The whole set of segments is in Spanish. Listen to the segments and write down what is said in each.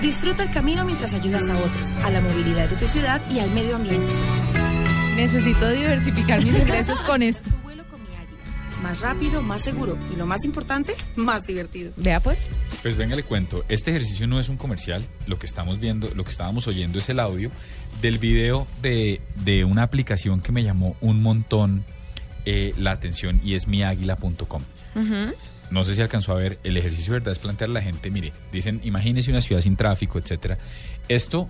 Disfruta el camino mientras ayudas a otros, a la movilidad de tu ciudad y al medio ambiente. Necesito diversificar mis ingresos con esto. Tu vuelo con mi águila. Más rápido, más seguro y lo más importante, más divertido. Vea pues. Pues venga, le cuento. Este ejercicio no es un comercial. Lo que estamos viendo, lo que estábamos oyendo es el audio del video de, de una aplicación que me llamó un montón eh, la atención y es miaguila.com. No sé si alcanzó a ver, el ejercicio de verdad es plantear a la gente, mire, dicen, imagínese una ciudad sin tráfico, etcétera. Esto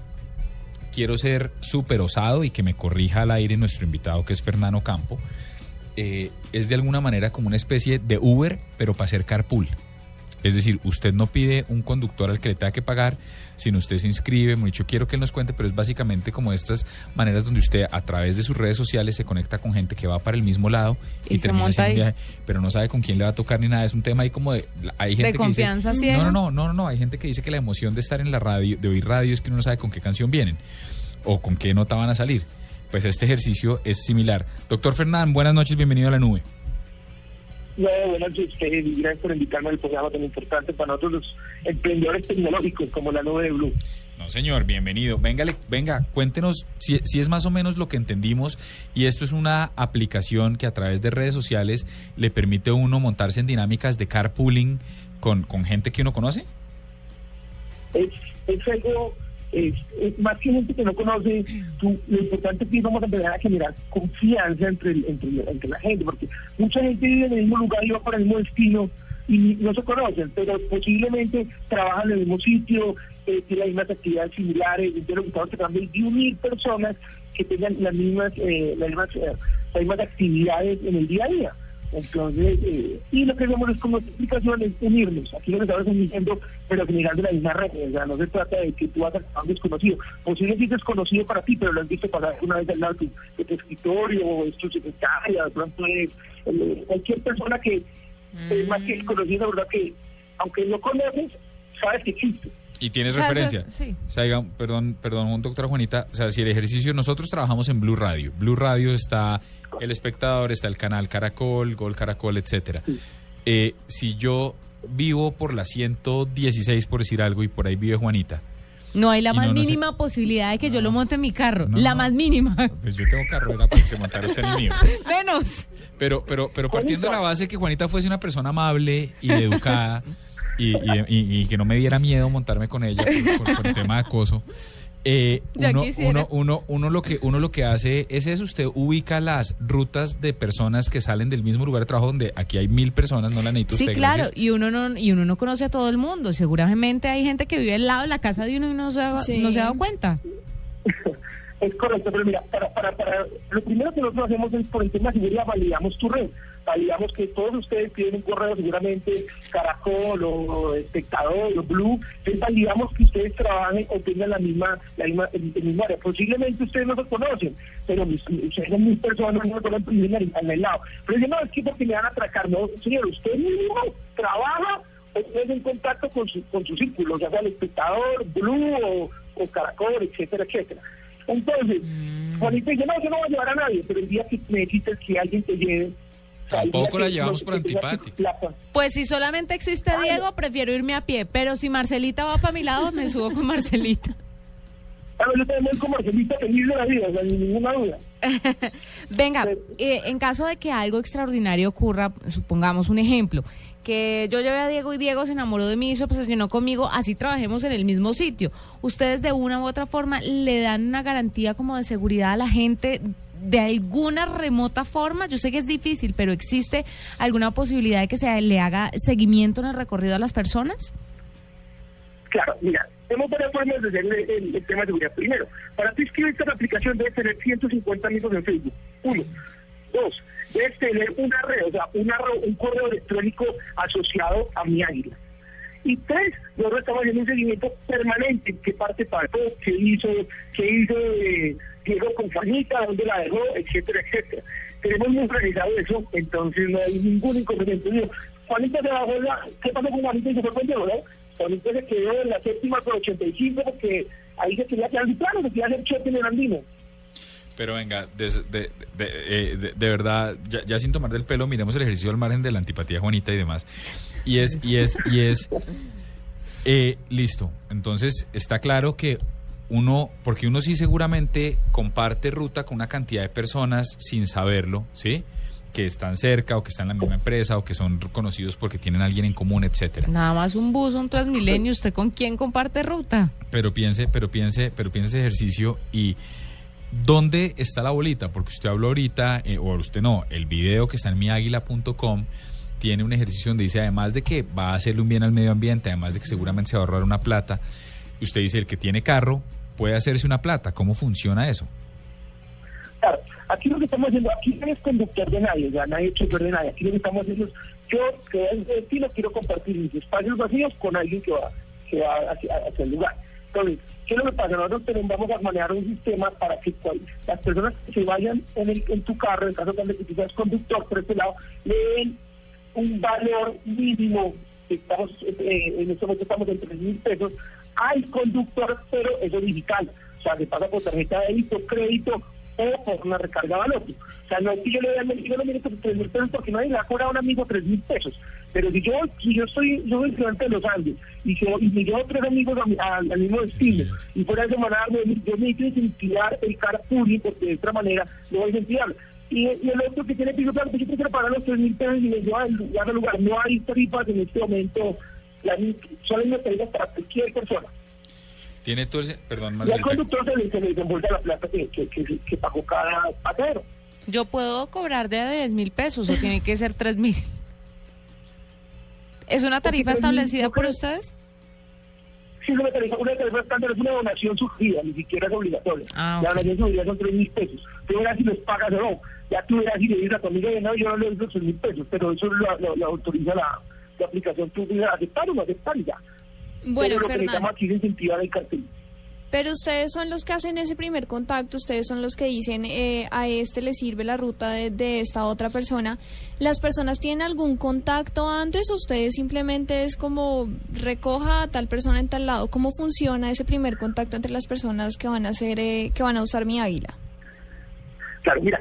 quiero ser súper osado y que me corrija al aire nuestro invitado que es Fernando Campo. eh, es de alguna manera como una especie de Uber, pero para hacer carpool. Es decir, usted no pide un conductor al que le tenga que pagar, sino usted se inscribe, muy dicho, quiero que él nos cuente, pero es básicamente como estas maneras donde usted a través de sus redes sociales se conecta con gente que va para el mismo lado y, termina haciendo un viaje, pero no sabe con quién le va a tocar ni nada, es un tema ahí como de hay gente que confianza dice, no, no, no, no, no, no, hay gente que dice que la emoción de estar en la radio, de oír radio es que uno no sabe con qué canción vienen o con qué nota van a salir. Pues este ejercicio es similar. Doctor Fernán, buenas noches, bienvenido a la nube. No, buenas noches, ustedes, y gracias por invitarme al programa tan importante para nosotros los emprendedores tecnológicos como la nube de Blue. No, señor, bienvenido. Véngale, venga, cuéntenos si, si es más o menos lo que entendimos. Y esto es una aplicación que a través de redes sociales le permite a uno montarse en dinámicas de carpooling con, con gente que uno conoce. Es, es algo, es, es más que gente que no conoce, lo importante es que vamos a empezar a generar confianza entre, entre, entre la gente, porque mucha gente vive en el mismo lugar y va para el mismo destino y no se conocen, pero posiblemente trabajan en el mismo sitio, eh, tienen las mismas actividades similares, entonces estamos tratando de unir personas que tengan las mismas, eh, las mismas, eh, las mismas actividades en el día a día. Entonces, eh, y lo que hacemos es como explicación es unirnos. Aquí lo que estamos diciendo, pero generando la misma red. O sea, no se trata de que tú vas a un desconocido. Posiblemente es desconocido para ti, pero lo has visto pasar una vez al lado de tu, escritorio, o es tu secretaria, de pronto es eh, cualquier persona que es más que desconocido, la verdad que, aunque no conoces, sabes que existe. Y tienes O sea, eso referencia. sí. O sea, diga- perdón, perdón, doctora Juanita. O sea, si el ejercicio, nosotros trabajamos en Blue Radio. Blue Radio está el espectador, está el canal Caracol, Gol Caracol, etcétera. Eh, si yo vivo por la 116, por decir algo, y por ahí vive Juanita, No hay la más no, no sé- mínima posibilidad de que yo lo monte en mi carro. No, la más mínima. pues yo tengo carrera para que se montara usted en el mío. Menos. Pero, pero, pero partiendo de la base que Juanita fuese una persona amable y educada y, y- y- y que no me diera miedo montarme con ella por, por- por el tema de acoso. eh, uno, uno, uno, uno lo que uno lo que hace es eso, usted ubica las rutas de personas que salen del mismo lugar de trabajo donde aquí hay mil personas, no la necesito Sí, usted, claro, gracias. y uno no y uno no conoce a todo el mundo. Seguramente hay gente que vive al lado de la casa de uno y no se ha, Sí. no se ha dado cuenta. Es correcto, pero mira, para, para, para, lo primero que nosotros hacemos es por el tema de seguridad validamos tu red. Validamos que todos ustedes tienen un correo seguramente Caracol o Espectador o Blue. Entonces validamos que ustedes trabajen o tengan la misma, la misma, el, el mismo área. Posiblemente ustedes no se conocen, pero mis, ustedes son mis personas, no se conocen al al lado. Pero dicen, no, es que porque me van a atracar. No, señor, usted mismo trabaja o estés en contacto con su, con su círculo, ya sea el espectador, Blue o, o Caracol, etcétera, etcétera. Entonces, Juanita dice, no, yo no voy a llevar a nadie, pero el día que necesites que alguien te lleve... Tampoco la llevamos por antipática. Pues si solamente existe Diego, prefiero irme a pie. Pero si Marcelita va para mi lado, me subo con Marcelita. Claro, yo también voy como Marcelita feliz de la vida, o sea, sin ninguna duda. Venga, eh, en caso de que algo extraordinario ocurra, supongamos un ejemplo, que yo llevé a Diego y Diego se enamoró de mí y se obsesionó conmigo, así trabajemos en el mismo sitio. ¿Ustedes de una u otra forma le dan una garantía como de seguridad a la gente de alguna remota forma? Yo sé que es difícil, pero ¿existe alguna posibilidad de que se le haga seguimiento en el recorrido a las personas? Claro, mira, tenemos varias formas de hacer el, tema de seguridad. Primero, para tú inscribirte a la aplicación debes tener 150 amigos en Facebook. Uno. Dos, debes tener una red, o sea, una un correo electrónico asociado a mi águila. Y tres, nosotros estamos haciendo un seguimiento permanente, qué parte pasó, qué hizo, qué hizo eh, Diego con Juanita, dónde la dejó, etcétera, etcétera. Tenemos muy organizado eso, entonces no hay ningún inconveniente. Juanita se bajó, ¿qué pasó con Juanita y se fue con Diego, no? Juanita se quedó en la séptima con 85 porque ahí se quería quedar plano, se quería hacer choque en el andino. Pero venga, de, de- eh, de- de verdad, ya, ya sin tomar del pelo, miremos el ejercicio al margen de la antipatía Juanita y demás. Y es, y es, y es, Eh, listo. Entonces está claro que uno, porque uno sí seguramente comparte ruta con una cantidad de personas sin saberlo, ¿sí? Que están cerca o que están en la misma empresa o que son conocidos porque tienen a alguien en común, etcétera. Nada más un bus, un Transmilenio, ¿usted con quién comparte ruta? Pero piense, pero piense, pero piense ese ejercicio y ¿dónde está la bolita? Porque usted habló ahorita, eh, o usted no, el video que está en miaguila.com tiene un ejercicio donde dice, además de que va a hacerle un bien al medio ambiente, además de que seguramente se va a ahorrar una plata, usted dice, el que tiene carro puede hacerse una plata. ¿Cómo funciona eso? Claro, aquí lo que estamos haciendo, aquí no es conductor de nadie, ya nadie hecho de nadie. Aquí lo que estamos haciendo es, yo que es de destino quiero compartir mis espacios vacíos con alguien que va, que va hacia, el lugar. Entonces, ¿qué es lo que pasa? Nosotros tenemos, vamos a manejar un sistema para que cual, las personas que se vayan en, el, en tu carro, en caso de que tú seas conductor por este lado, le den un valor mínimo, estamos eh, en este momento estamos en 3 mil pesos, al conductor, pero es digital. O sea, se pasa por tarjeta de débito, crédito o por una recarga de valor. O sea, no es que yo le dé yo no mire por 3 mil pesos porque nadie le ha cobrado un amigo 3 mil pesos. Pero si yo, si yo estoy, yo soy estudiante de los Andes y, yo, y me llevo tres amigos al mismo destino y fuera de semana yo me necesito incentivar el carpooling porque de otra manera no voy a incentivar. Y, y, el otro que tiene piso claro, pues yo prefiero pagar los 3 mil pesos y me lleva al lugar, lugar. No hay tarifas en este momento la, son las tarifas para cualquier persona. Tiene todo ese, perdón, Y al conductor se le, se le desembolsa la plata que, que, que, que pagó cada pasajero. Yo puedo cobrar de a 10 mil pesos o tiene que ser 3 mil. ¿Es una tarifa establecida por ustedes? Una tarifa, estándar, es una donación sugerida, ni siquiera es obligatoria. Ah, La ok. donación sugerida son 3 mil pesos. Tú verás si los pagas o no. Ya tú verás si le dices a tu amigo, no, yo no le doy los 3 mil pesos, pero eso lo, lo, lo autoriza la, la aplicación. Tú dices, aceptar o no aceptar ya. Bueno, pero lo que Fernando. necesitamos aquí es incentivar el cartel. Pero ustedes son los que hacen ese primer contacto, ustedes son los que dicen eh, a este le sirve la ruta de, de esta otra persona. ¿Las personas tienen algún contacto antes o ustedes simplemente es como recoja a tal persona en tal lado? ¿Cómo funciona ese primer contacto entre las personas que van a hacer, eh, que van a usar mi águila? Claro, mira,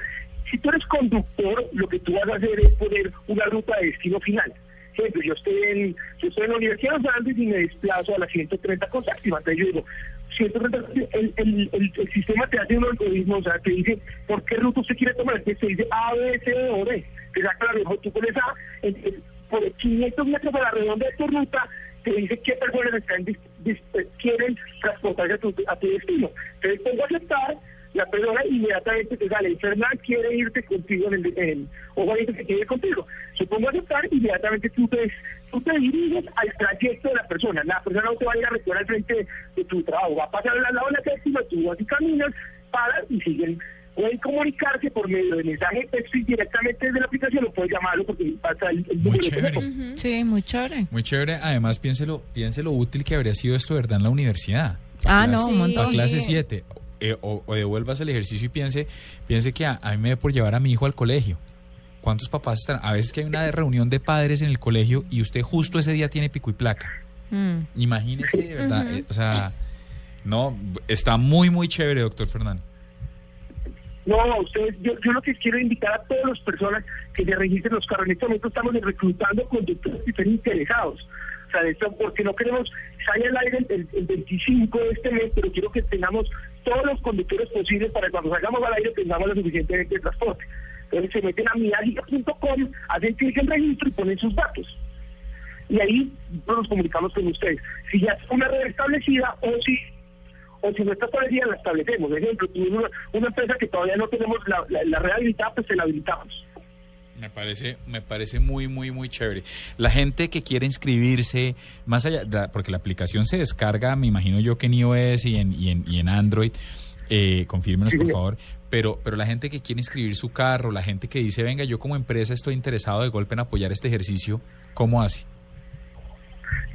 si tú eres conductor, lo que tú vas a hacer es poner una ruta de destino final. Yo estoy en, yo estoy en la Universidad de los Andes y me desplazo a la 130 con Sáxima. Entonces yo digo, 130, el, el, el, el sistema te hace un algoritmo, o sea, te dice por qué ruta usted quiere tomar. Entonces te dice A, B, C o D. Te saca la mejor, tú pones A, entonces, por 500 metros a la redonda de tu ruta, te dice qué personas están dis- quieren transportarse a tu, a tu destino. Entonces pongo a aceptar, la persona inmediatamente te sale, Fernán quiere irte contigo en el, en, o Juanito que quiere ir contigo. Se pongo a aceptar, inmediatamente tú te, tú te diriges al trayecto de la persona. La persona no te va a ir a recoger al frente de, de tu trabajo, va a pasar al lado de la séptima, tú vas y caminas, paras y siguen. Pueden comunicarse por medio de mensaje texto directamente desde la aplicación, lo puedes llamarlo porque pasa el, el Muy número de chévere. Sí, muy chévere. Muy chévere. Además, piénselo, piense lo útil que habría sido esto, ¿verdad? En la universidad. Ah, Clase- no, un montón. Para clase 7. O, o devuelvas el ejercicio y piense, piense que a, a mí me da por llevar a mi hijo al colegio. ¿Cuántos papás están? A veces que hay una reunión de padres en el colegio y usted justo ese día tiene pico y placa. Mm. Imagínese, de ¿verdad? Eh, o sea, no, está muy, muy chévere, doctor Fernando. No, ustedes, yo, yo lo que quiero invitar a todas las personas que se registren los carros. En este momento estamos reclutando conductores que estén interesados. Porque no queremos, sale al aire el, el 25 de este mes, pero quiero que tengamos todos los conductores posibles para que cuando salgamos al aire tengamos lo suficiente de transporte. Entonces se meten a miagiga.com, hacen clic en registro y ponen sus datos. Y ahí nos comunicamos con ustedes. Si ya es una red establecida o si o si no está la establecemos. Por ejemplo, una, una empresa que todavía no tenemos la, la, la red habilitada, pues se la habilitamos. Me parece, me parece muy, muy, muy chévere. La gente que quiere inscribirse, más allá, la- porque la aplicación se descarga, me imagino yo que en iOS y en, y en, y en Android, eh, confírmenos por favor, pero, pero la gente que quiere inscribir su carro, la gente que dice, venga, yo como empresa estoy interesado de golpe en apoyar este ejercicio, ¿cómo hace?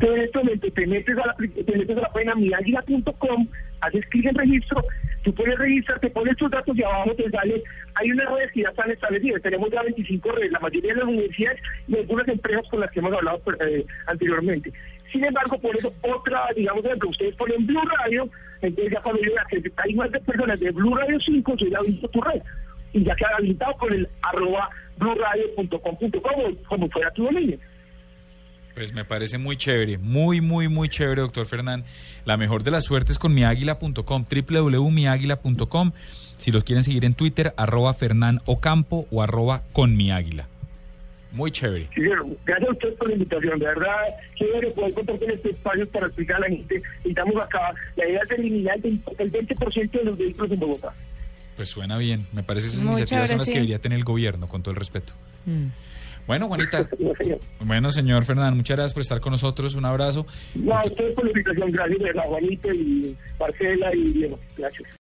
Entonces, en este momento te metes a la, te metes a la página miagila.com, haces clic en registro, tú puedes registrar, te pones tus datos y abajo te sale, hay unas redes que ya están establecidas, tenemos ya 25 redes, la mayoría de las universidades y algunas empresas con las que hemos hablado pues, eh, anteriormente. Sin embargo, por eso otra, digamos, ejemplo, ustedes ponen Blue Radio, entonces ya cuando yo que hay más de personas de Blue Radio 5, yo ya visto tu red. Y ya queda habilitado con el arroba blueradio.com.co, como fuera tu dominio. Pues me parece muy chévere, muy, muy, muy chévere, doctor Fernán. La mejor de las suertes con miáguila.com, www.miáguila.com. Si los quieren seguir en Twitter, arroba Fernán Ocampo o arroba con mi águila. Muy chévere. Sí, gracias a usted por la invitación. De verdad, chévere poder contar con este espacio para explicar a la gente. Estamos acá. La idea es eliminar el 20% de los vehículos en Bogotá. Pues suena bien. Me parece que esas Muy iniciativas son las sí. que debería tener el gobierno, con todo el respeto. Mm. Bueno, Juanita. Bueno, señor Fernán, muchas gracias por estar con nosotros. Un abrazo. No, a ustedes por la invitación. Gracias, Juanito y Marcela y Diego. Gracias.